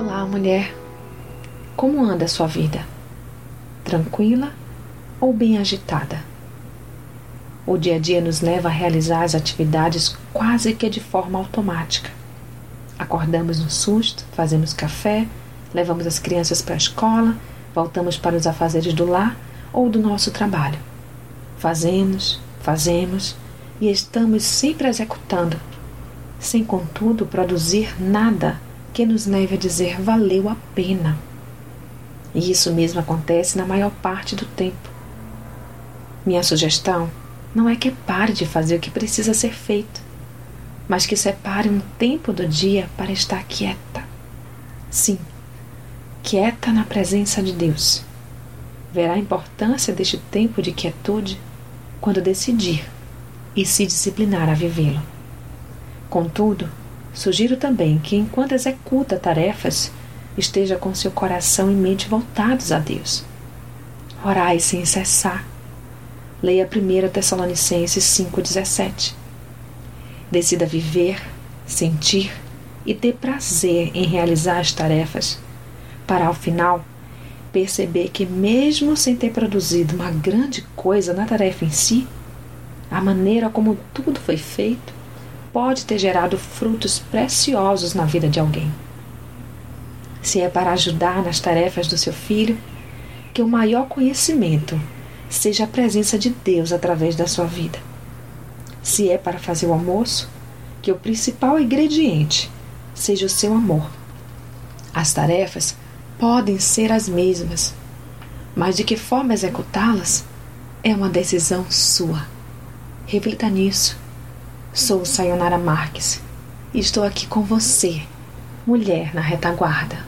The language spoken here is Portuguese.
Mulher, como anda a sua vida? Tranquila ou bem agitada? O dia a dia nos leva a realizar as atividades quase que de forma automática. Acordamos no susto, fazemos café, levamos as crianças para a escola, voltamos para os afazeres do lar ou do nosso trabalho. Fazemos, fazemos e estamos sempre executando, sem contudo produzir nada que nos leve a dizer valeu a pena. E isso mesmo acontece na maior parte do tempo. Minha sugestão não é que pare de fazer o que precisa ser feito, mas que separe um tempo do dia para estar quieta. Sim, quieta na presença de Deus. Verá a importância deste tempo de quietude quando decidir e se disciplinar a vivê-lo. Contudo, sugiro também que, enquanto executa tarefas, esteja com seu coração e mente voltados a Deus. Orai sem cessar. Leia 1 Tessalonicenses 5,17. Decida viver, sentir e ter prazer em realizar as tarefas, para ao final perceber que, mesmo sem ter produzido uma grande coisa na tarefa em si, a maneira como tudo foi feito pode ter gerado frutos preciosos na vida de alguém. Se é para ajudar nas tarefas do seu filho, que o maior conhecimento seja a presença de Deus através da sua vida. Se é para fazer o almoço, que o principal ingrediente seja o seu amor. As tarefas podem ser as mesmas, mas de que forma executá-las é uma decisão sua. Reflita nisso. Sou Sayonara Marques e estou aqui com você, mulher na retaguarda.